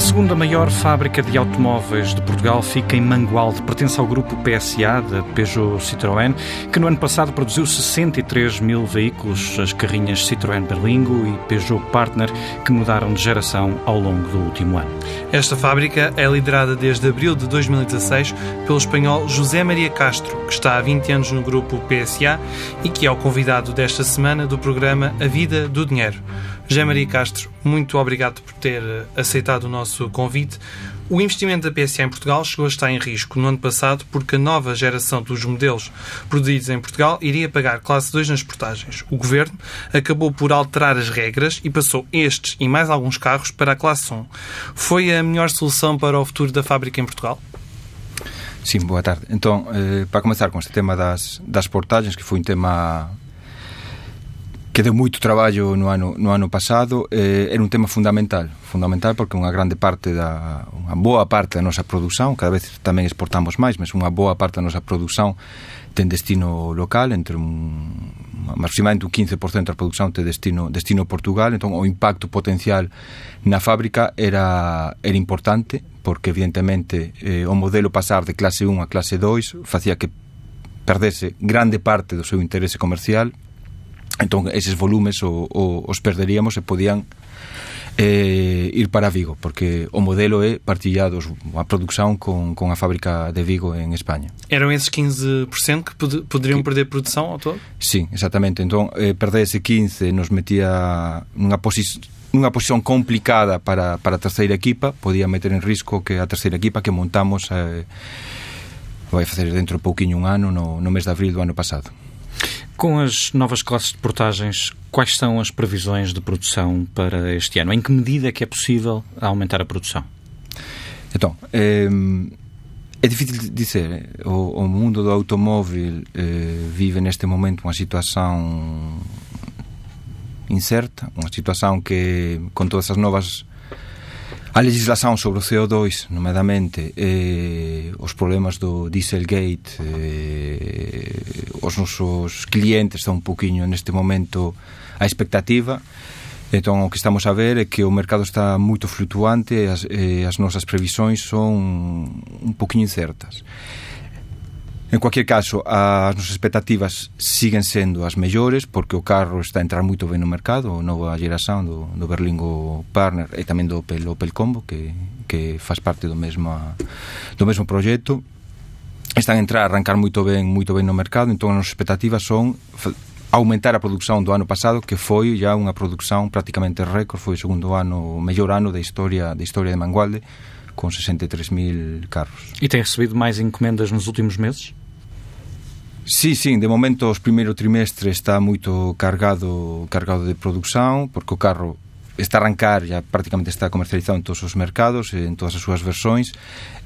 A segunda maior fábrica de automóveis de Portugal fica em Mangualde. Pertence ao grupo PSA da Peugeot Citroën, que no ano passado produziu 63 mil veículos, as carrinhas Citroën Berlingo e Peugeot Partner, que mudaram de geração ao longo do último ano. Esta fábrica é liderada desde abril de 2016 pelo espanhol José Maria Castro, que está há 20 anos no grupo PSA e que é o convidado desta semana do programa A Vida do Dinheiro. José Maria Castro, muito obrigado por ter aceitado o nosso convite. O investimento da PSA em Portugal chegou a estar em risco no ano passado porque a nova geração dos modelos produzidos em Portugal iria pagar classe 2 nas portagens. O governo acabou por alterar as regras e passou estes e mais alguns carros para a classe 1. Foi a melhor solução para o futuro da fábrica em Portugal? Sim, boa tarde. Então, eh, para começar com este tema das, das portagens, que foi um tema que deu moito traballo no ano, no ano pasado eh, era un tema fundamental fundamental porque unha grande parte da unha boa parte da nosa produción cada vez tamén exportamos máis mas unha boa parte da nosa produción ten destino local entre un aproximadamente un 15% da produción ten destino, destino Portugal entón o impacto potencial na fábrica era, era importante porque evidentemente eh, o modelo pasar de clase 1 a clase 2 facía que perdese grande parte do seu interese comercial entón eses volumes o, o, os perderíamos e podían eh, ir para Vigo porque o modelo é partillados a produción con, con a fábrica de Vigo en España. Eram esses 15% que pod poderiam que... perder produção ao todo? Sí, exactamente. Entón eh, perder ese 15 nos metía nunha posición nunha posición complicada para, para a terceira equipa. Podía meter en risco que a terceira equipa que montamos eh, vai facer dentro de pouquiño un ano no, no mes de abril do ano pasado com as novas classes de portagens, quais são as previsões de produção para este ano? Em que medida é que é possível aumentar a produção? Então, é, é difícil dizer. O, o mundo do automóvel eh, vive neste momento uma situação incerta, uma situação que, com todas as novas A legislación sobre o CO2, nomeadamente, eh, os problemas do Dieselgate, eh, os nosos clientes están un poquinho neste momento a expectativa, Entón, o que estamos a ver é que o mercado está moito flutuante e as, e as nosas previsións son un poquinho incertas. En cualquier caso, as nosas expectativas siguen sendo as mellores porque o carro está a entrar moito ben no mercado, o novo geración do, do Berlingo Partner e tamén do Opel, Opel Combo que, que faz parte do mesmo, do mesmo proxecto están a entrar a arrancar moito ben moito ben no mercado, entón as nosas expectativas son aumentar a produción do ano pasado que foi já unha produción prácticamente récord, foi o segundo ano, o mellor ano da historia da historia de Mangualde con 63.000 carros. E tem recebido máis encomendas nos últimos meses? Sí, sí, de momento os primeiro trimestre está moito cargado cargado de produción, porque o carro está a arrancar, ya prácticamente está comercializado en todos os mercados, eh, en todas as súas versões,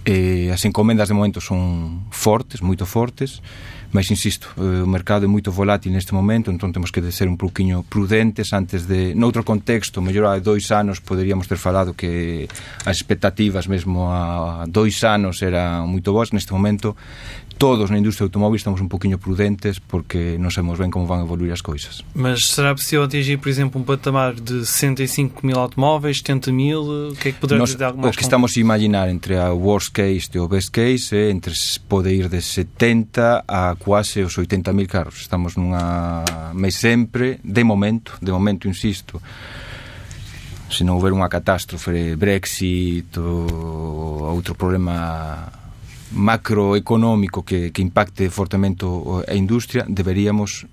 Eh, as encomendas de momento son fortes, moito fortes, mas insisto, eh, o mercado é moito volátil neste momento, entón temos que ser un pouquiño prudentes antes de... Noutro contexto, mellor há dois anos poderíamos ter falado que as expectativas mesmo a dois anos eran moito boas, neste momento. Todos na indústria automóvel estamos un poquinho prudentes porque non sabemos ben como van evoluir as coisas. Mas será possível atingir, por exemplo, un patamar de 65 mil automóveis, 70 mil? O que é que poderá algo mais? O que estamos a imaginar entre a worst case e o best case é entre pode ir de 70 a quase os 80 mil carros. Estamos nunha... Mas sempre, de momento, de momento, insisto, se non houver unha catástrofe, Brexit ou outro problema macroeconómico que, que impacte fortemente a industria, deberíamos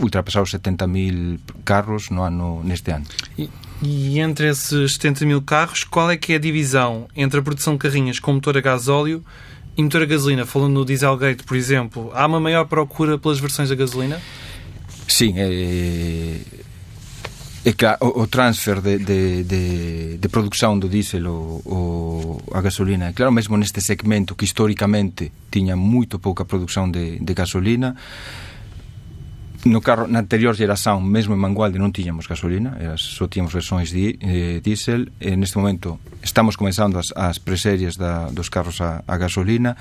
ultrapasar os 70.000 carros no ano, neste ano. E, e entre esses 70.000 carros, qual é que é a divisão entre a produção de carrinhas com motor a gasóleo e motor a gasolina? Falando no Dieselgate, por exemplo, há uma maior procura pelas versões a gasolina? Sim, é, E claro, o, o transfer de, de, de, de produción do diésel o, o, a gasolina, e claro, mesmo neste segmento que históricamente tiña moito pouca produción de, de gasolina, no carro na anterior geración, mesmo en Mangualde non tiñamos gasolina, era, só tiñamos versões di, eh, diesel, e neste momento estamos comenzando as, as preseries da, dos carros a, a gasolina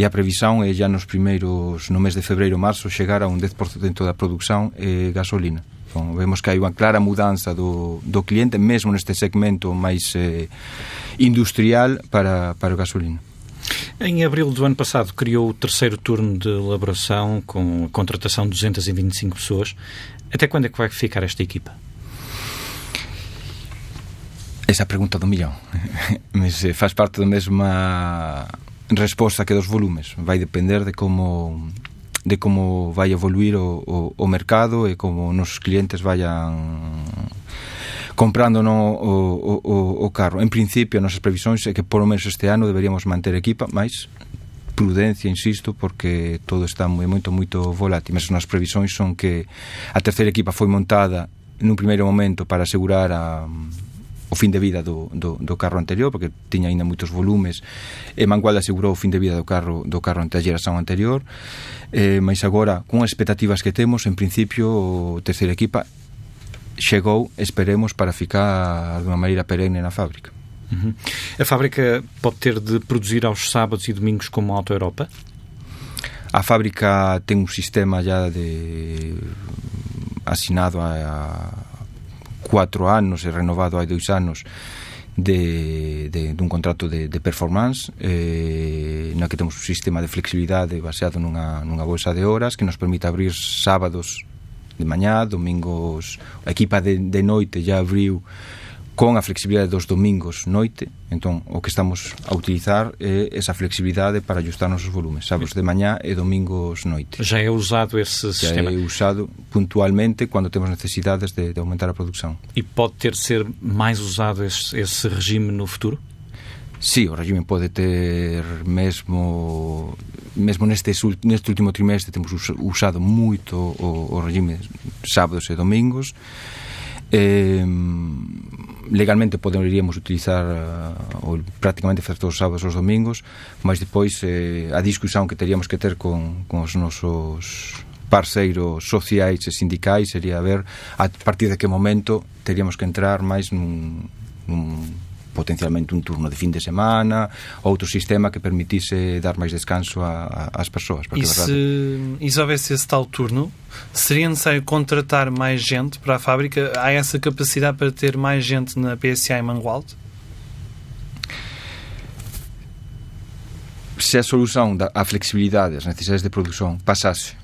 e a previsión é ya nos primeiros no mes de febreiro marzo chegar a un 10% da produción eh, gasolina. Vemos que hai unha clara mudanza do, do cliente, mesmo neste segmento máis eh, industrial para, para o gasolina. Em abril do ano passado criou o terceiro turno de elaboração com a contratação de 225 pessoas. Até quando é que vai ficar esta equipa? Esa pergunta do millón. Mas eh, faz parte da mesma resposta que dos volumes. Vai depender de como de como vai evoluir o, o, o mercado e como nos clientes vayan comprando no, o, o, o carro. En principio, as nosas previsións é que polo menos este ano deberíamos manter equipa, máis prudencia, insisto, porque todo está moi, moito, moito volátil. Mas as previsións son que a terceira equipa foi montada nun primeiro momento para asegurar a o fin de vida do, do, do carro anterior porque tiña aínda moitos volumes e Mangualde asegurou o fin de vida do carro do carro ante a anterior eh, mas agora, con as expectativas que temos en principio, o terceira equipa chegou, esperemos, para ficar de unha maneira perenne na fábrica uhum. A fábrica pode ter de produzir aos sábados e domingos como a Auto Europa? A fábrica ten un sistema ya de asinado a, 4 anos e renovado hai 2 anos de, de, dun contrato de, de performance eh, na que temos un sistema de flexibilidade baseado nunha, nunha bolsa de horas que nos permite abrir sábados de mañá, domingos a equipa de, de noite já abriu con a flexibilidade dos domingos noite, entón o que estamos a utilizar é esa flexibilidade para ajustar nosos volumes, sábados de mañá e domingos noite. Já é usado esse Já sistema? é usado puntualmente quando temos necesidades de, de aumentar a produção. E pode ter de ser mais usado esse, esse regime no futuro? Sí, o regime pode ter mesmo mesmo neste, neste último trimestre temos usado moito o, o regime sábados e domingos eh, legalmente poderíamos utilizar eh, uh, ou prácticamente facer todos os sábados os domingos, mas depois eh, a discusión que teríamos que ter con, con os nosos parceiros sociais e sindicais sería ver a partir de que momento teríamos que entrar máis nun, nun potencialmente un turno de fin de semana, outro sistema que permitisse dar máis descanso às persoas. E se, e se houvesse esse tal turno, seria necessário contratar mais gente para a fábrica? Há essa capacidade para ter mais gente na PSA em Mangualde? Se a solução da a flexibilidade, as necessidades de produção passasse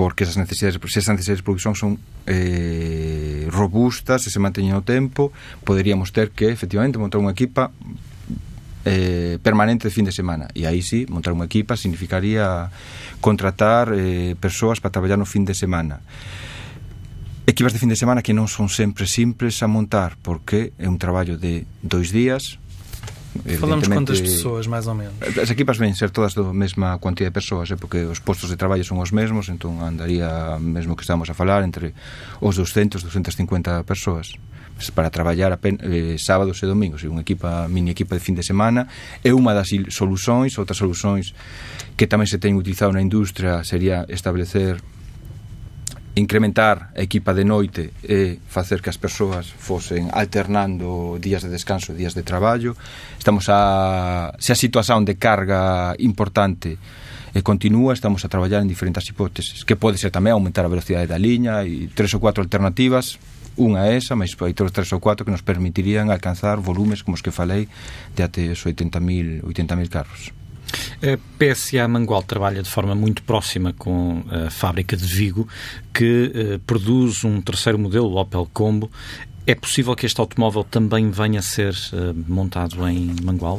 porque esas necesidades, se esas necesidades de produción son eh, robusta, se se manteña o tempo, poderíamos ter que, efectivamente, montar unha equipa eh, permanente de fin de semana. E aí sí, montar unha equipa significaría contratar eh, persoas para traballar no fin de semana. Equipas de fin de semana que non son sempre simples a montar porque é un traballo de dois días Falamos quantas pessoas, máis ou menos? As equipas ven ser todas da mesma cuantía de persoas, eh, porque os postos de traballo son os mesmos, entón andaría mesmo que estamos a falar entre os 200, 250 persoas para traballar apenas, eh, sábados e domingos, unha equipa, mini equipa de fin de semana, é unha das soluções outras soluções que tamén se ten utilizado na industria sería establecer incrementar a equipa de noite e facer que as persoas fosen alternando días de descanso, días de traballo. Estamos a se a situación de carga importante e continúa, estamos a traballar en diferentes hipóteses, que pode ser tamén aumentar a velocidade da liña e tres ou cuatro alternativas, unha é esa, mas hai todos tres ou cuatro que nos permitirían alcanzar volumes como os que falei de até os 80.000 80 carros. A PSA Mangual trabalha de forma muito próxima com a fábrica de Vigo, que eh, produz um terceiro modelo, o Opel Combo. É possível que este automóvel também venha a ser eh, montado em Mangual?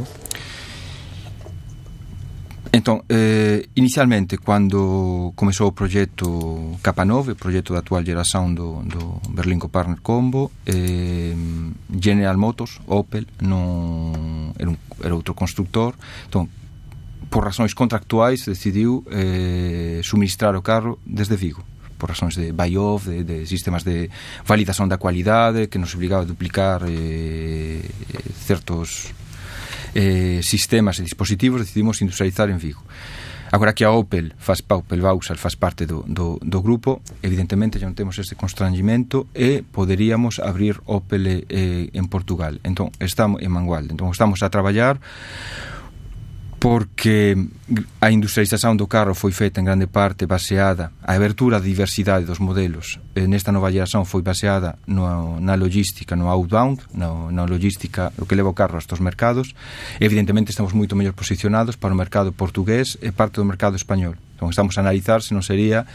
Entón, eh, inicialmente, cando comezou o proxecto Capa 9, o proxecto da actual geración do, do Berlingo Partner Combo, eh, General Motors, Opel, non era, era outro constructor, entón, por razóns contractuais, decidiu eh, suministrar o carro desde Vigo por razóns de buy-off, de, de sistemas de validación da cualidade que nos obligaba a duplicar eh, eh certos eh, sistemas e dispositivos decidimos industrializar en Vigo. Agora que a Opel faz Opel Vauxhall faz parte do, do, do grupo, evidentemente xa non temos este constrangimento e poderíamos abrir Opel eh, en Portugal. Entón, estamos en Mangualde. Entón, estamos a traballar porque a industrialización do carro foi feita en grande parte baseada a abertura a diversidade dos modelos e nesta nova geración foi baseada no, na logística, no outbound no, na logística, o que leva o carro a estos mercados. Evidentemente estamos moito mellor posicionados para o mercado portugués e parte do mercado español. Entón estamos a analizar se non sería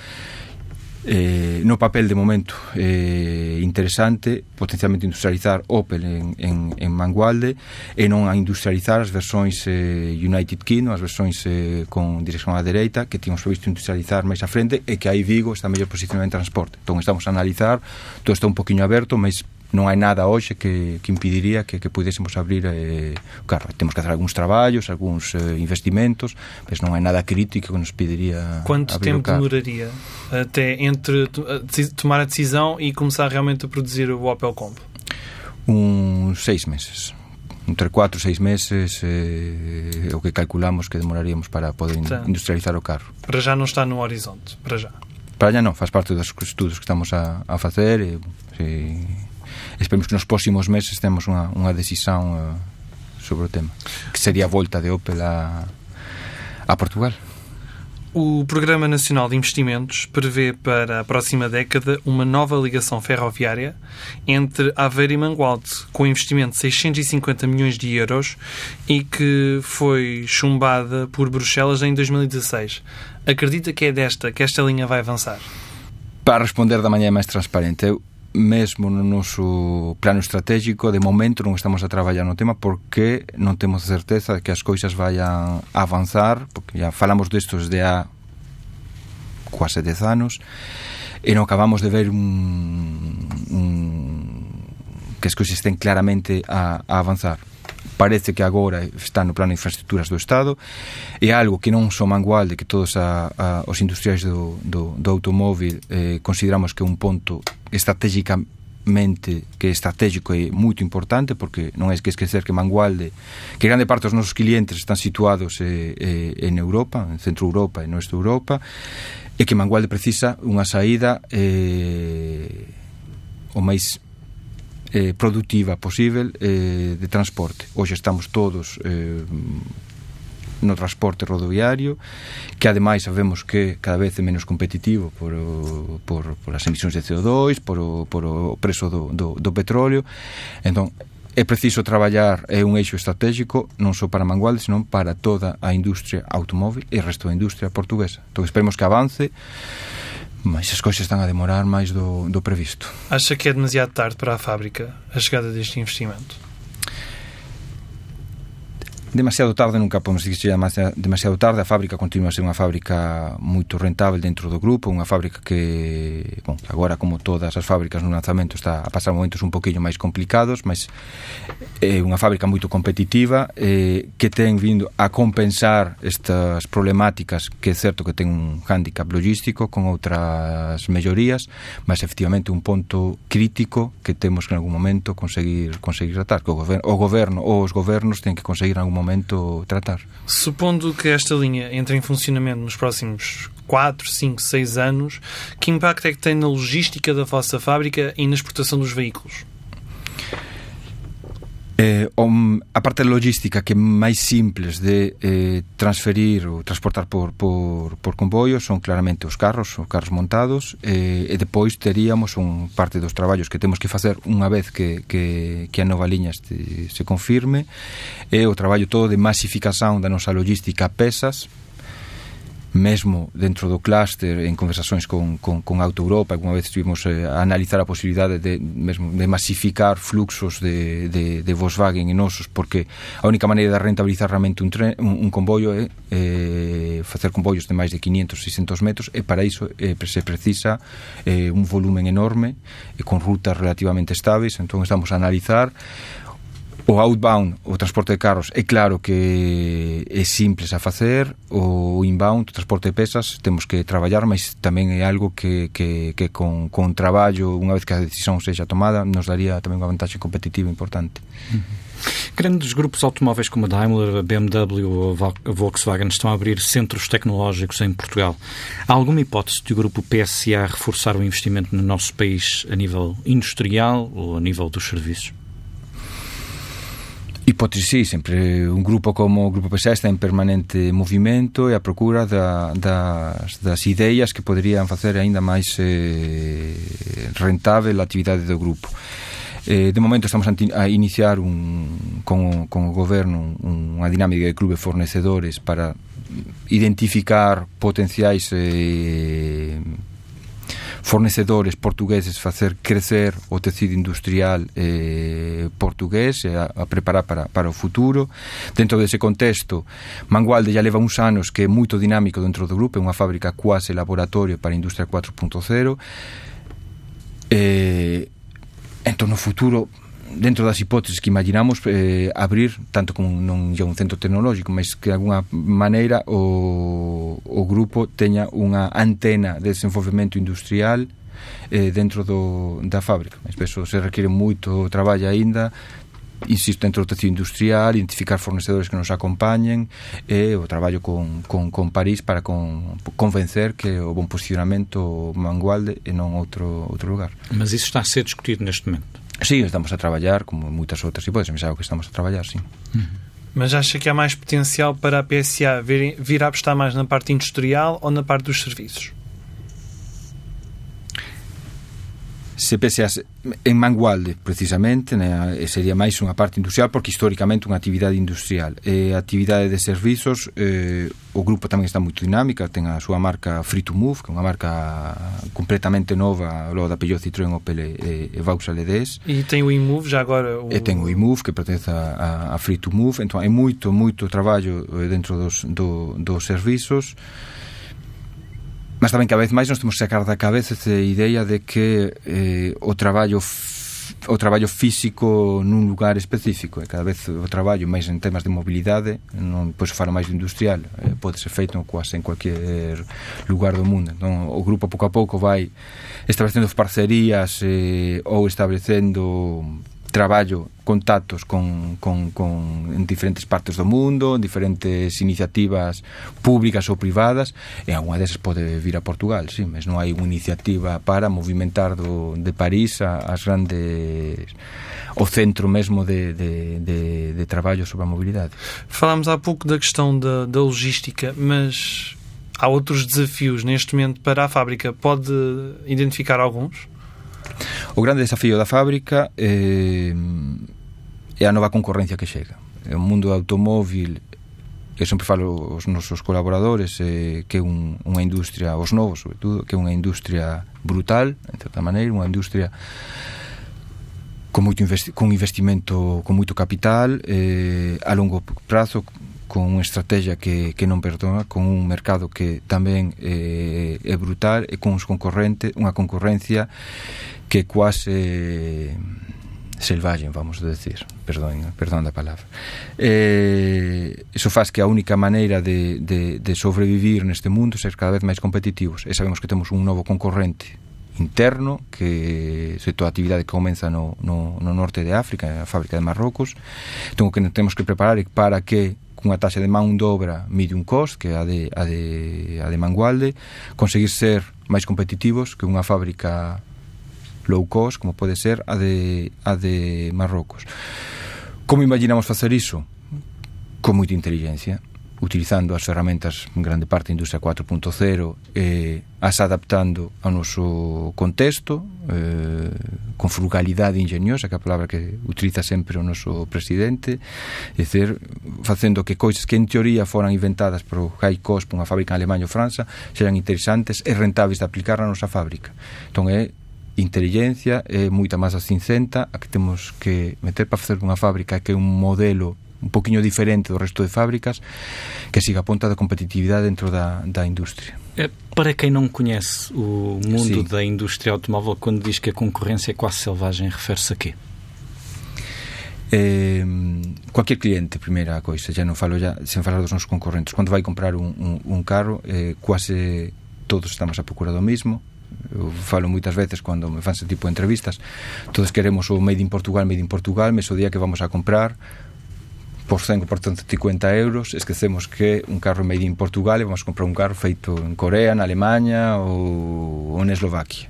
eh, no papel de momento eh, interesante potencialmente industrializar Opel en, en, en Mangualde e non a industrializar as versións eh, United Kingdom, as versións eh, con dirección á dereita que tínhamos previsto industrializar máis a frente e que aí Vigo está mellor posicionado en transporte. Entón estamos a analizar, todo está un poquinho aberto, mas non hai nada hoxe que, que impediría que, que pudésemos abrir eh, claro, temos que hacer algúns traballos algúns eh, investimentos mas non hai nada crítico que nos pediría Quanto tempo demoraria até entre tomar a decisão e começar realmente a produzir o Opel Combo? uns seis meses entre 4 e 6 meses eh, o que calculamos que demoraríamos para poder in industrializar o carro. Para já non está no horizonte, para já. Para já non, faz parte dos estudos que estamos a, a facer e, e esperemos que nos próximos meses temos unha, unha decisión uh, sobre o tema que sería a volta de Opel a, a Portugal o Programa Nacional de Investimentos prevê para a próxima década uma nova ligação ferroviária entre Aveiro e Mangualde, com investimento de 650 milhões de euros e que foi chumbada por Bruxelas em 2016. Acredita que é desta que esta linha vai avançar? Para responder da maneira mais transparente, eu mesmo no noso plano estratégico de momento non estamos a traballar no tema porque non temos a certeza de que as coisas vayan a avanzar porque ya falamos destos de a quase 10 anos e non acabamos de ver un, un que as coisas estén claramente a, a avanzar parece que agora está no plano de infraestructuras do Estado, é algo que non só Mangualde, que todos a, a, os industriais do, do, do automóvil eh, consideramos que é un ponto estratégicamente mente que é estratégico é moito importante porque non hai que esquecer que Mangualde que grande parte dos nosos clientes están situados eh, eh, en Europa, en Centro Europa e Nuestra Europa e que Mangualde precisa unha saída eh, o máis eh, productiva posible eh, de transporte. Hoxe estamos todos eh, no transporte rodoviario, que ademais sabemos que cada vez é menos competitivo por, o, por, por as emisións de CO2, por o, por o preso do, do, do petróleo. Entón, é preciso traballar é un eixo estratégico non só para Mangualde, senón para toda a industria automóvil e o resto da industria portuguesa. Entón, esperemos que avance mas as coisas estão a demorar mais do, do previsto. Acha que é demasiado tarde para a fábrica a chegada deste investimento? demasiado tarde nunca podemos dicir que se demasiado tarde. A fábrica continua a ser unha fábrica moito rentável dentro do grupo unha fábrica que bon, agora como todas as fábricas no lanzamento está a pasar momentos un poquillo máis complicados mas é unha fábrica moito competitiva eh, que ten vindo a compensar estas problemáticas que é certo que ten un hándicap logístico con outras mellorías mas efectivamente un ponto crítico que temos que en algún momento conseguir conseguir tratar que o goberno, o goberno ou os gobernos ten que conseguir en algún momento tratar. Supondo que esta linha entre em funcionamento nos próximos 4, 5, 6 anos, que impacto é que tem na logística da vossa fábrica e na exportação dos veículos? Eh, om, a parte logística que é máis simples de eh, transferir ou transportar por, por, por comboio son claramente os carros, os carros montados eh, e depois teríamos un parte dos traballos que temos que facer unha vez que, que, que a nova liña este, se confirme e o traballo todo de masificación da nosa logística a pesas mesmo dentro do clúster en conversacións con, con, con Auto Europa unha vez estivemos eh, a analizar a posibilidade de, mesmo de masificar fluxos de, de, de Volkswagen en osos porque a única maneira de rentabilizar realmente un, tren, un, un comboio é eh, facer comboios de máis de 500, 600 metros e para iso eh, se precisa eh, un volumen enorme e con rutas relativamente estáveis. Entón estamos a analizar O outbound, o transporte de carros, é claro que é simples a facer, o inbound, o transporte de pesas, temos que traballar, mas tamén é algo que, que, que con, con traballo, unha vez que a decisión sexa tomada, nos daría tamén unha vantaxe competitiva importante. Uh. Grandes grupos automóveis como a Daimler, a BMW a Volkswagen estão a abrir centros tecnológicos em Portugal. Há alguma hipótese de o grupo PSA reforçar o investimento no nosso país a nível industrial ou a nível dos serviços? hipótese, sí, sempre un grupo como o Grupo PSA está en permanente movimento e a procura da, das, das ideas que poderían facer aínda máis eh, rentável a actividade do grupo. Eh, de momento estamos a iniciar un, con, con o goberno unha dinámica de clube fornecedores para identificar potenciais eh, fornecedores portugueses facer crecer o tecido industrial eh, portugués e a, a preparar para, para o futuro. Dentro dese contexto, Mangualde ya leva uns anos que é moito dinámico dentro do grupo, é unha fábrica quase laboratorio para a industria 4.0. Eh, entón, no futuro, dentro das hipóteses que imaginamos eh, abrir, tanto como non é un centro tecnológico, mas que de alguna maneira o, o grupo teña unha antena de desenvolvemento industrial eh, dentro do, da fábrica. Mas eso se requiere moito traballo aínda, insisto, dentro do tecido industrial, identificar fornecedores que nos acompañen e o traballo con, con, con París para con, convencer que o bon posicionamento Mangualde e non outro, outro lugar. Mas isso está a ser discutido neste momento? Sí, estamos a traballar, como moitas outras hipóteses, mas é algo que estamos a trabalhar, sim. Mas acha que há mais potencial para a PSA vir, vir a apostar mais na parte industrial ou na parte dos serviços? se penseas en Mangualde precisamente né, sería máis unha parte industrial porque históricamente unha actividade industrial. E eh, actividade de servizos eh, o grupo tamén está moito dinámica ten a súa marca Free to Move que é unha marca completamente nova logo da Peugeot Citroën Opel e, e Vauxhall EDS e ten o iMove já agora o... e ten o iMove que pertence a, a Free to Move. Entón é moito, moito traballo eh, dentro dos, do, dos servizos. Mas tamén cada vez máis nos temos que sacar da cabeza esta ideia de que eh, o traballo o traballo físico nun lugar específico e cada vez o traballo máis en temas de mobilidade non pois falo máis do industrial eh, pode ser feito quase en cualquier lugar do mundo non? o grupo pouco a pouco vai establecendo parcerías eh, ou establecendo traballo, contactos con, con, con en diferentes partes do mundo, en diferentes iniciativas públicas ou privadas, e unha desas pode vir a Portugal, sí, mas non hai unha iniciativa para movimentar do, de París a, as grandes o centro mesmo de, de, de, de traballo sobre a mobilidade. Falámos há pouco da questão da, da logística, mas há outros desafios neste momento para a fábrica. Pode identificar alguns? O grande desafío da fábrica eh, é a nova concorrencia que chega. O mundo automóvil eu sempre falo os nosos colaboradores eh, que é un, unha industria os novos, sobre todo, que é unha industria brutal, en certa maneira, unha industria con moito investi con investimento, con moito capital eh, a longo prazo con unha estrategia que, que non perdona, con un mercado que tamén eh, é brutal e con uns concorrente, unha concorrencia que quase selvaxen, vamos a decir, perdón, perdón da palabra. Eh, eso faz que a única maneira de, de, de sobrevivir neste mundo ser cada vez máis competitivos. E sabemos que temos un novo concorrente interno que se toda a actividade que comeza no, no, no norte de África, na fábrica de Marrocos, tengo que temos que preparar para que cunha taxa de man de obra medium cost, que é a de, a de, a de Mangualde, conseguir ser máis competitivos que unha fábrica low cost, como pode ser a de, a de Marrocos. Como imaginamos facer iso? Con moita inteligencia utilizando as ferramentas en grande parte industria 4.0 e eh, as adaptando ao noso contexto eh, con frugalidade ingeniosa que é a palabra que utiliza sempre o noso presidente e dizer, facendo que coisas que en teoría foran inventadas por high cost por unha fábrica en Alemanha ou França sean interesantes e rentáveis de aplicar na nosa fábrica. Entón é inteligencia é moita máis a cincenta a que temos que meter para facer unha fábrica que é un modelo un poquinho diferente do resto de fábricas que siga a ponta da competitividade dentro da, da industria. Para quem não conhece o mundo Sim. da indústria automóvel, quando diz que a concorrência é quase selvagem, refere-se a quê? Eh, cualquier cliente, primeira coisa, xa non falo ya, sen falar dos nosos concorrentes, cando vai comprar un, un, un carro, eh, quase todos estamos a procura do mismo, eu falo moitas veces cando me fan ese tipo de entrevistas todos queremos o Made in Portugal Made in Portugal, mes o día que vamos a comprar por 100, por 150 euros, esquecemos que un carro made in Portugal e vamos comprar un carro feito en Corea, na Alemanha ou, ou en Eslovaquia.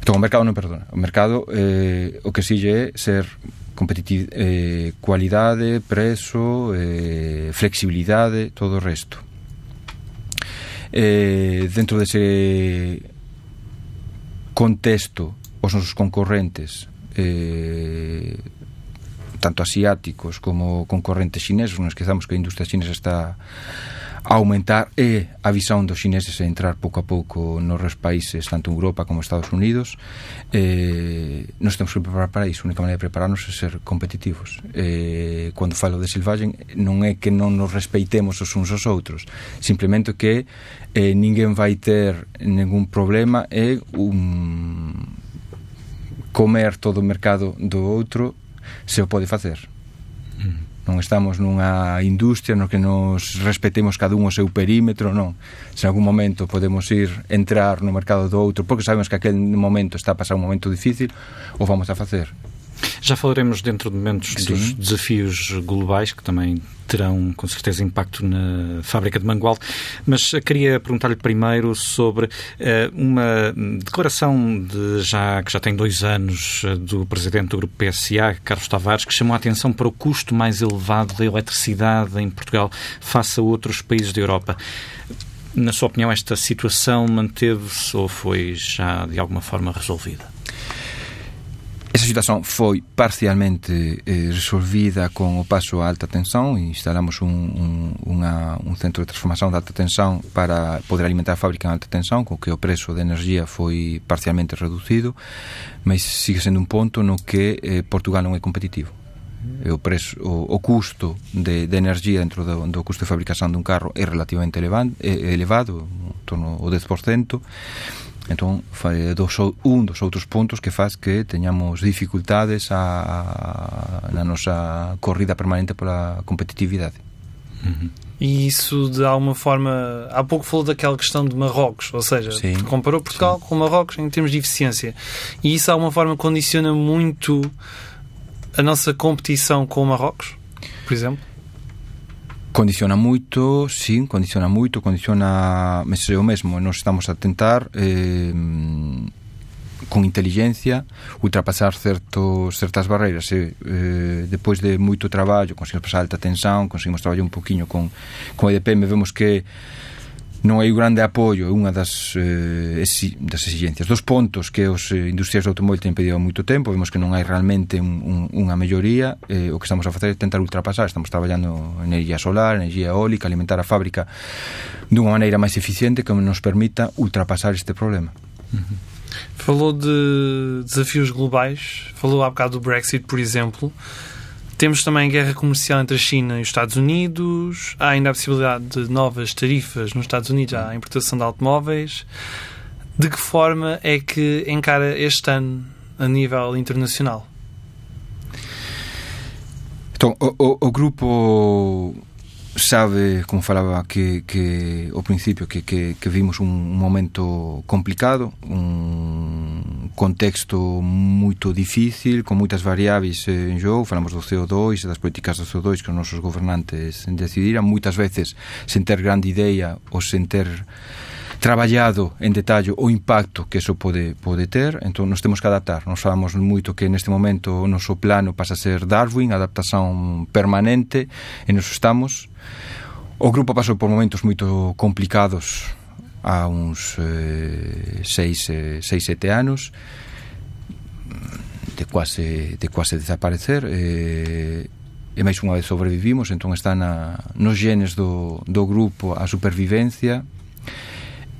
Entón, o mercado non perdona. O mercado eh, o que sille é ser competitividade, eh, cualidade, preso, eh, flexibilidade, todo o resto. Eh, dentro dese contexto, os nosos concorrentes eh, tanto asiáticos como concorrentes chineses, non esquezamos que a industria chinesa está a aumentar e a visão dos chineses a entrar pouco a pouco nos países, tanto Europa como Estados Unidos eh, nos temos que preparar para iso, a única maneira de prepararnos é ser competitivos. Eh, cando falo de silvagen non é que non nos respeitemos os uns aos outros simplemente que eh, ninguén vai ter ningún problema e un comer todo o mercado do outro se o pode facer. Non estamos nunha industria no que nos respetemos cada un o seu perímetro, non. Se en algún momento podemos ir entrar no mercado do outro porque sabemos que aquel momento está a pasar un momento difícil, o vamos a facer. Já falaremos dentro de momentos Sim. dos desafios globais que também terão com certeza impacto na fábrica de Mangualde, mas queria perguntar-lhe primeiro sobre uh, uma declaração de já que já tem dois anos uh, do presidente do grupo PSA, Carlos Tavares, que chamou a atenção para o custo mais elevado da eletricidade em Portugal face a outros países da Europa. Na sua opinião, esta situação manteve-se ou foi já de alguma forma resolvida? Esa situación foi parcialmente eh, resolvida con o paso a alta tensão instalamos un, un, un centro de transformación de alta tensão para poder alimentar a fábrica en alta tensão con que o preso de energía foi parcialmente reducido mas sigue sendo un ponto no que eh, Portugal non é competitivo. E o, preso, o, o custo de, de energía dentro do, do custo de fabricación dun carro é relativamente elevado, elevado en torno ao 10% Entón, foi dos, un dos outros puntos que faz que teñamos dificultades a, a, na nosa corrida permanente pola competitividade. Uhum. E isso, de alguma forma, há pouco falou daquela questão de Marrocos, ou seja, sim, comparou Portugal sim. com Marrocos em termos de eficiência. E isso, de alguma forma, condiciona muito a nossa competição com Marrocos, por exemplo? condiciona moito, sí, condiciona moito, condiciona, me o mesmo, nos estamos a tentar eh, con inteligencia ultrapasar certos, certas barreiras e eh, depois de moito traballo conseguimos pasar alta tensión, conseguimos traballar un poquinho con, con EDPM, vemos que non hai grande apoio unha das, eh, exi, das exigencias dos pontos que os eh, industrias do automóvil pedido moito tempo vemos que non hai realmente un, un, unha melloría eh, o que estamos a facer é tentar ultrapasar estamos traballando energía solar, energía eólica alimentar a fábrica dunha maneira máis eficiente que nos permita ultrapasar este problema uh -huh. Falou de desafios globais, falou há bocado do Brexit, por exemplo. Temos também guerra comercial entre a China e os Estados Unidos. Há ainda a possibilidade de novas tarifas nos Estados Unidos à importação de automóveis. De que forma é que encara este ano a nível internacional? Então, o, o, o grupo sabe, como falaba que, que ao principio que, que, que vimos un momento complicado un contexto moito difícil con moitas variáveis en jogo falamos do CO2 e das políticas do CO2 que os nosos gobernantes decidiran moitas veces sen ter grande idea ou sen ter traballado en detallo o impacto que eso pode, pode ter, entón nos temos que adaptar. Nos falamos moito que neste momento o noso plano pasa a ser Darwin, adaptación permanente, e nos estamos. O grupo pasou por momentos moito complicados a uns eh, seis, eh, seis sete anos de quase, de quase desaparecer eh, e máis unha vez sobrevivimos entón está na, nos genes do, do grupo a supervivencia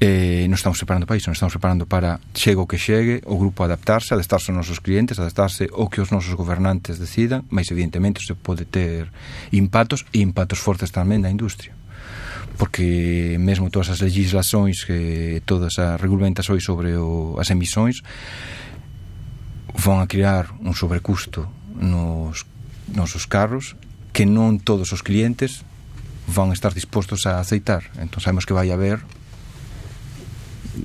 eh, non estamos preparando para iso, non estamos preparando para chegue o que chegue, o grupo adaptarse, adaptarse aos nosos clientes, adaptarse ao que os nosos gobernantes decidan, mas evidentemente se pode ter impactos e impactos fortes tamén na industria porque mesmo todas as legislações que todas as regulamentações sobre o, as emisións vão a crear un sobrecusto nos nosos carros que non todos os clientes van estar dispostos a aceitar. Entón sabemos que vai haber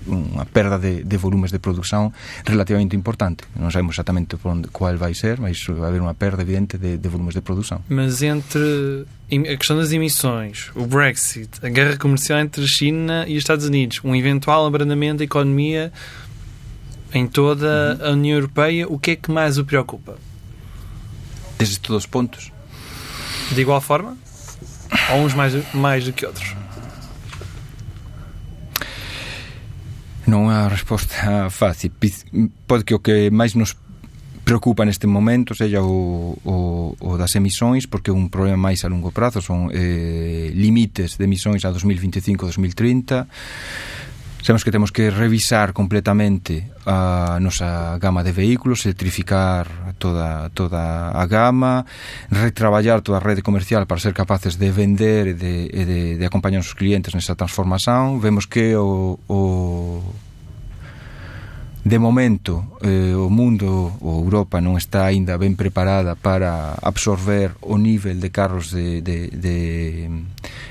unha perda de, de volumes de produción relativamente importante. Non sabemos exactamente por onde, qual vai ser, mas vai haber unha perda evidente de, de volumes de produção. Mas entre a questão das emissões, o Brexit, a guerra comercial entre China e os Estados Unidos, um eventual abrandamento da economia em toda uhum. a União Europeia, o que é que mais o preocupa? Desde todos os pontos. De igual forma? Ou uns mais, mais do que outros? Non é a resposta fácil. Pode que o que máis nos preocupa neste momento sella o, o, o das emisións, porque é un problema máis a longo prazo son eh, limites de emisións a 2025-2030 Sabemos que temos que revisar completamente a nosa gama de vehículos, electrificar toda, toda a gama, retraballar toda a rede comercial para ser capaces de vender e de, e de, de acompañar os clientes nesa transformación. Vemos que o, o De momento, eh, o mundo, ou Europa, non está aínda ben preparada para absorber o nivel de carros de, de, de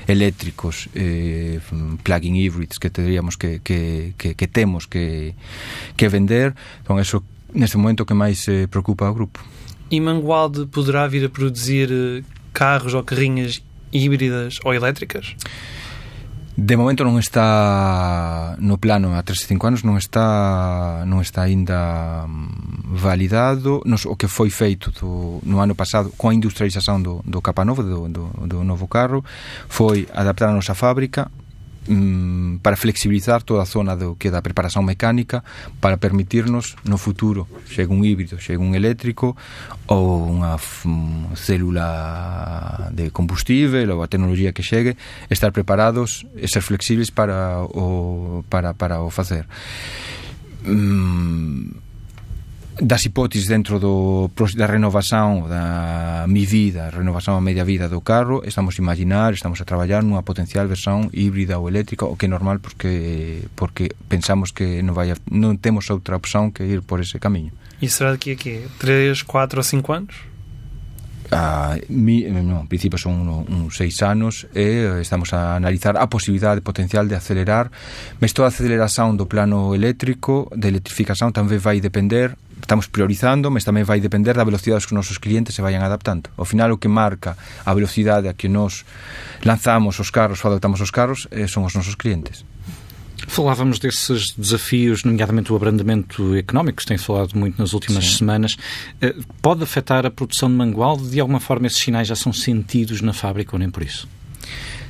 eléctricos eh, plug-in hybrids que teríamos que, que, que, que temos que, que vender. Entón, eso neste momento que máis eh, preocupa ao grupo. E Mangualde poderá vir a produzir eh, carros ou carrinhas híbridas ou elétricas? De momento non está no plano a 3 e 5 anos non está non está aínda mm, validado. Nos, o que foi feito do, no ano pasado coa industrialización do, do capa novo do, do, do novo carro foi adaptar a nosa fábrica mm, para flexibilizar toda a zona do que da preparación mecánica para permitirnos no futuro, chega un híbrido, chega un eléctrico ou unha célula de combustível ou a tecnología que chegue, estar preparados e ser flexibles para o, para, para o. Mm, das hipóteses dentro do, da renovación da mi vida, renovación a media vida do carro, estamos a imaginar, estamos a traballar nunha potencial versión híbrida ou eléctrica, o que é normal porque porque pensamos que non vai non temos outra opción que ir por ese camiño. E será daqui a quê? 3, 4 ou 5 anos? a, mi, no, en principio son uns un seis anos e estamos a analizar a posibilidade potencial de acelerar mas toda a aceleración do plano eléctrico de electrificación tamén vai depender estamos priorizando, mas tamén vai depender da velocidade que os nosos clientes se vayan adaptando. Ao final o que marca a velocidade a que nos lanzamos os carros ou adaptamos os carros eh, son os nosos clientes. Falávamos desses desafios, nomeadamente o abrandamento económico, que se tem falado muito nas últimas Sim. semanas. Eh, pode afetar a produção de mangual? De alguma forma, esses sinais já são sentidos na fábrica ou nem por isso?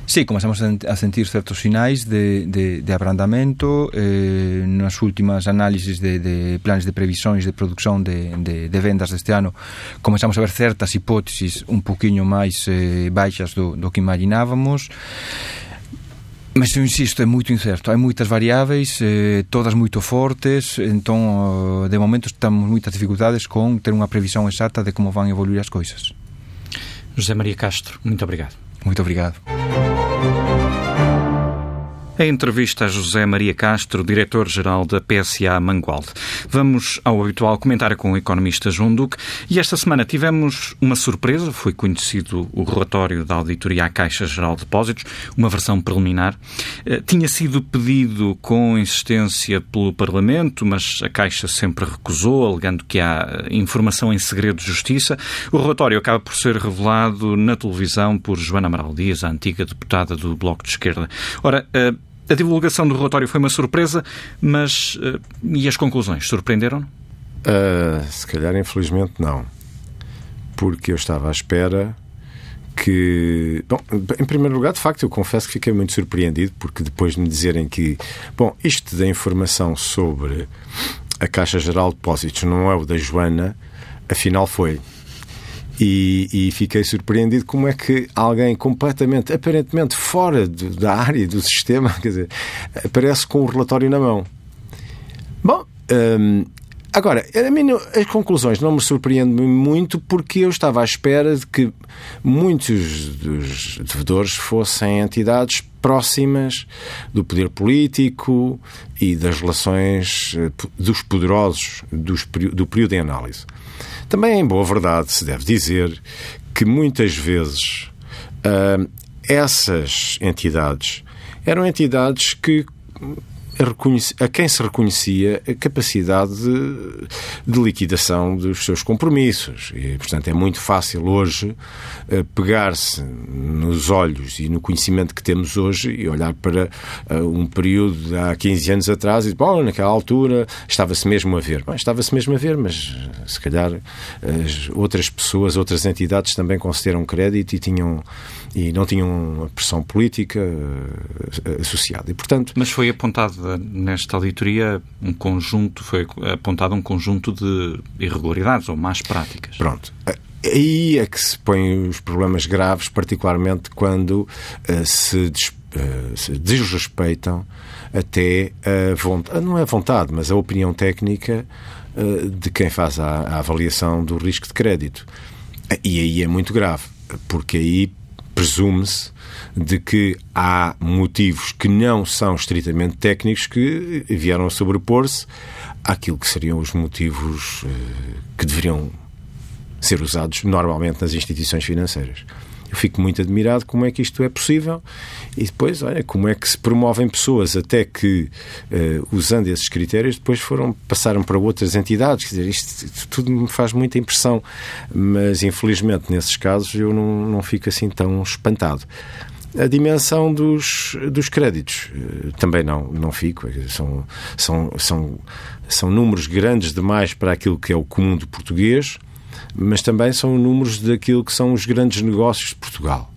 Sí, comenzamos a sentir certos sinais de, de, de abrandamento eh, nas últimas análisis de, de de previsões de produción de, de, de vendas deste ano comenzamos a ver certas hipótesis un poquinho máis eh, baixas do, do que imaginábamos Mas eu insisto, é moito incerto. Hai moitas variáveis, eh, todas moito fortes, entón, de momento, estamos moitas dificultades con ter unha previsión exacta de como van evoluir as coisas. José María Castro, muito obrigado. Muito obrigado. Thank you. A entrevista a José Maria Castro, diretor-geral da PSA Mangualde. Vamos ao habitual comentário com o economista João Duque. E esta semana tivemos uma surpresa. Foi conhecido o relatório da Auditoria à Caixa Geral de Depósitos, uma versão preliminar. Eh, tinha sido pedido com insistência pelo Parlamento, mas a Caixa sempre recusou, alegando que há informação em segredo de justiça. O relatório acaba por ser revelado na televisão por Joana Amaral Dias, a antiga deputada do Bloco de Esquerda. Ora, eh, a divulgação do relatório foi uma surpresa, mas uh, e as conclusões surpreenderam? Uh, se calhar, infelizmente, não. Porque eu estava à espera que. Bom, em primeiro lugar, de facto, eu confesso que fiquei muito surpreendido, porque depois de me dizerem que. Bom, isto da informação sobre a Caixa Geral de Depósitos não é o da Joana, afinal foi. E, e, fiquei surpreendido como é que alguém completamente, aparentemente fora do, da área do sistema, quer dizer, aparece com o relatório na mão. Bom, hum, agora, mim, as conclusões não me surpreendem muito porque eu estava à espera de que muitos dos devedores fossem entidades próximas do poder político e das relações eh, dos poderosos dos, do período em análise. Também, em boa verdade, se deve dizer que muitas vezes uh, essas entidades eram entidades que a quem se reconhecia a capacidade de, liquidação dos seus compromissos. E, portanto, é muito fácil hoje eh, pegar-se nos olhos e no conhecimento que temos hoje e olhar para uh, um período de há 15 anos atrás e bom, naquela altura estava-se mesmo a ver. Estava-se mesmo a ver, mas se calhar as outras pessoas, outras entidades também concederam crédito e tinham e não tinham a pressão política uh, associada. E, portanto, Mas foi apontado nesta auditoria um conjunto, foi apontado um conjunto de irregularidades ou más práticas. Pronto. Aí é que se põem os problemas graves, particularmente quando uh, se, des, uh, se desrespeitam até a vontade, não é a vontade, mas a opinião técnica de quem faz a, a avaliação do risco de crédito. E aí é muito grave, porque aí presume-se de que há motivos que não são estritamente técnicos que vieram a sobrepor-se àquilo que seriam os motivos eh, que deveriam ser usados normalmente nas instituições financeiras. Eu fico muito admirado como é que isto é possível e depois, olha, como é que se promovem pessoas até que, uh, usando esses critérios, depois foram, passaram para outras entidades. Quer dizer, isto tudo me faz muita impressão, mas infelizmente nesses casos eu não, não fico assim tão espantado. A dimensão dos, dos créditos uh, também não, não fico. São, são, são, são números grandes demais para aquilo que é o comum do português mas também são números daquilo que são os grandes negócios de Portugal.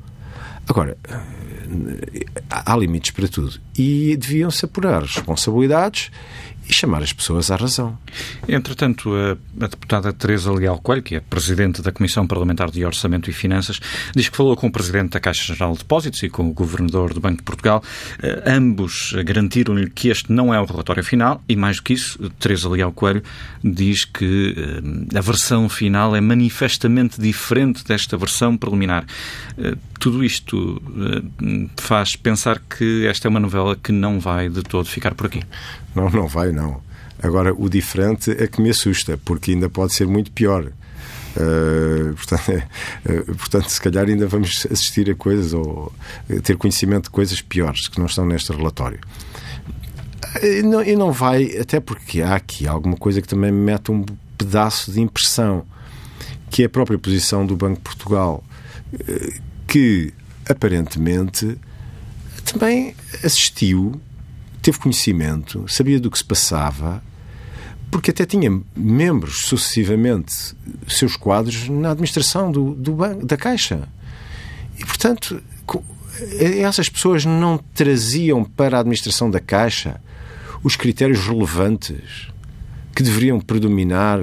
Agora, há limites para tudo. E deviam-se apurar responsabilidades e chamar as pessoas à razão. Entretanto, a, a, deputada Teresa Leal Coelho, que é Presidente da Comissão Parlamentar de Orçamento e Finanças, diz que falou com o Presidente da Caixa Geral de Depósitos e com o Governador do Banco de Portugal. Uh, ambos garantiram-lhe que este não é o relatório final e, mais do que isso, Teresa Leal Coelho diz que uh, a versão final é manifestamente diferente desta versão preliminar. Uh, tudo isto faz pensar que esta é uma novela que não vai de todo ficar por aqui. Não, não vai, não. Agora, o diferente é que me assusta, porque ainda pode ser muito pior. Uh, portanto, uh, portanto, se calhar ainda vamos assistir a coisas ou ter conhecimento de coisas piores que não estão neste relatório. E não, e não vai, até porque há aqui alguma coisa que também me mete um pedaço de impressão, que é a própria posição do Banco de Portugal, que aparentemente também assistiu teve conhecimento, sabia do que se passava, porque até tinha membros sucessivamente seus quadros na administração do, do banco, da Caixa. E, portanto, essas pessoas não traziam para a administração da Caixa os critérios relevantes que deveriam predominar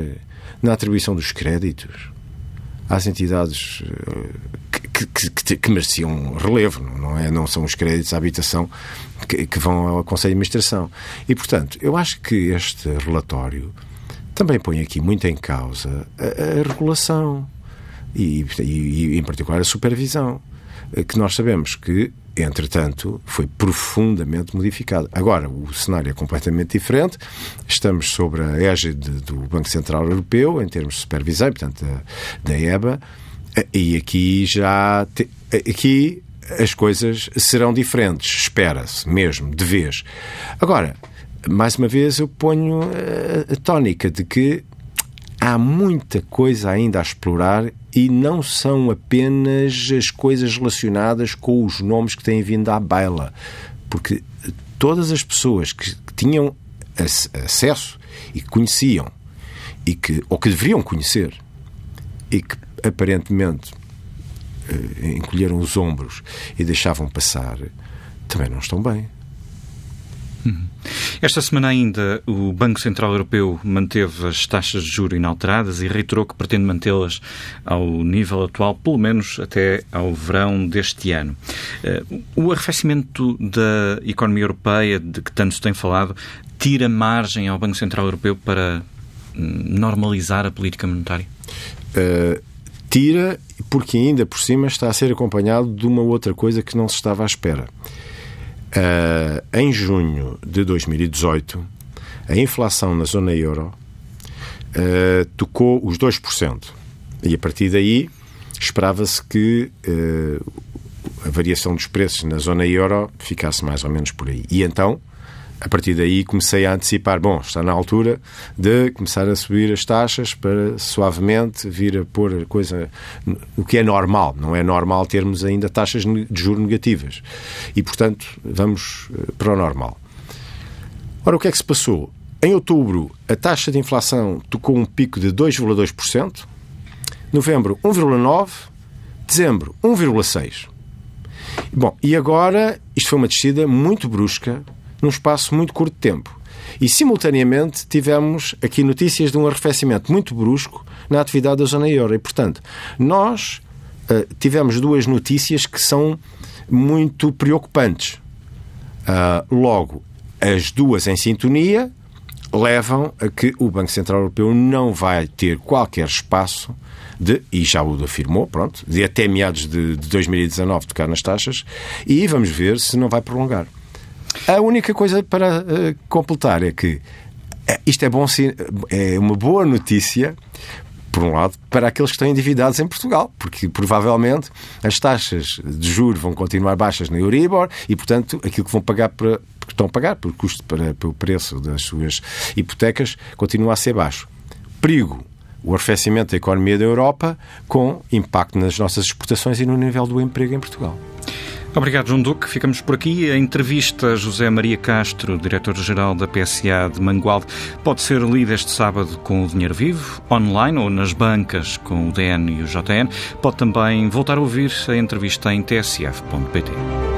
na atribuição dos créditos às entidades eh, que, que, que, que mereciam relevo, não é? Não são os créditos à habitação que, que vão ao Conselho de Administração. E, portanto, eu acho que este relatório também põe aqui muito em causa a, a regulação e, e, e, em particular, a supervisão, que nós sabemos que, entretanto, foi profundamente modificada. Agora, o cenário é completamente diferente. Estamos sobre a égide do Banco Central Europeu, em termos de supervisão, portanto, da, da EBA, e aqui já. Te, aqui as coisas serão diferentes, espera-se mesmo, de vez. Agora, mais uma vez, eu ponho a, a tónica de que há muita coisa ainda a explorar e não são apenas as coisas relacionadas com os nomes que têm vindo à baila. Porque todas as pessoas que tinham acesso e que conheciam, e que, ou que deveriam conhecer, e que aparentemente eh, encolheram os ombros e deixavam passar, também não estão bem. Uhum. Esta semana ainda o Banco Central Europeu manteve as taxas de juro inalteradas e reiterou que pretende mantê-las ao nível atual, pelo menos até ao verão deste ano. Eh, o arrefecimento da economia europeia, de que tanto se tem falado, tira margem ao Banco Central Europeu para hum, normalizar a política monetária? Uh, tira, porque ainda por cima está a ser acompanhado de uma outra coisa que não se estava à espera. Uh, em junho de 2018, a inflação na zona euro uh, tocou os 2%. E a partir daí esperava-se que uh, a variação dos preços na zona euro ficasse mais ou menos por aí. E então, a partir daí, comecei a antecipar: bom, está na altura de começar a subir as taxas para suavemente vir a pôr a coisa. O que é normal. Não é normal termos ainda taxas de juros negativas. E, portanto, vamos eh, para o normal. Ora, o que é que se passou? Em outubro, a taxa de inflação tocou um pico de 2,2%, novembro, 1,9%, dezembro, 1,6%. Bom, e agora isto foi uma descida muito brusca num espaço muito curto de tempo. E, simultaneamente, tivemos aqui notícias de um arrefecimento muito brusco na atividade da zona euro. E, portanto, nós uh, tivemos duas notícias que são muito preocupantes. Uh, logo, as duas em sintonia levam a que o Banco Central Europeu não vai ter qualquer espaço de, e já o afirmou, pronto, de até meados de, de 2019 tocar nas taxas, e vamos ver se não vai prolongar. A única coisa para uh, completar é que uh, isto é, bom, é uma boa notícia por um lado, para aqueles que estão endividados em Portugal, porque provavelmente as taxas de juros vão continuar baixas na Euribor e, portanto, aquilo que vão pagar para, que estão a pagar pelo custo para, pelo preço das suas hipotecas continua a ser baixo. Perigo o arrefecimento da economia da Europa com impacto nas nossas exportações e no nível do emprego em Portugal. Obrigado, João Duque. Ficamos por aqui. A entrevista a José Maria Castro, diretor-geral da PSA de Mangualde, pode ser lida este sábado com o Dinheiro Vivo, online ou nas bancas com o DN e o JN. Pode também voltar a ouvir a entrevista em tsf.pt.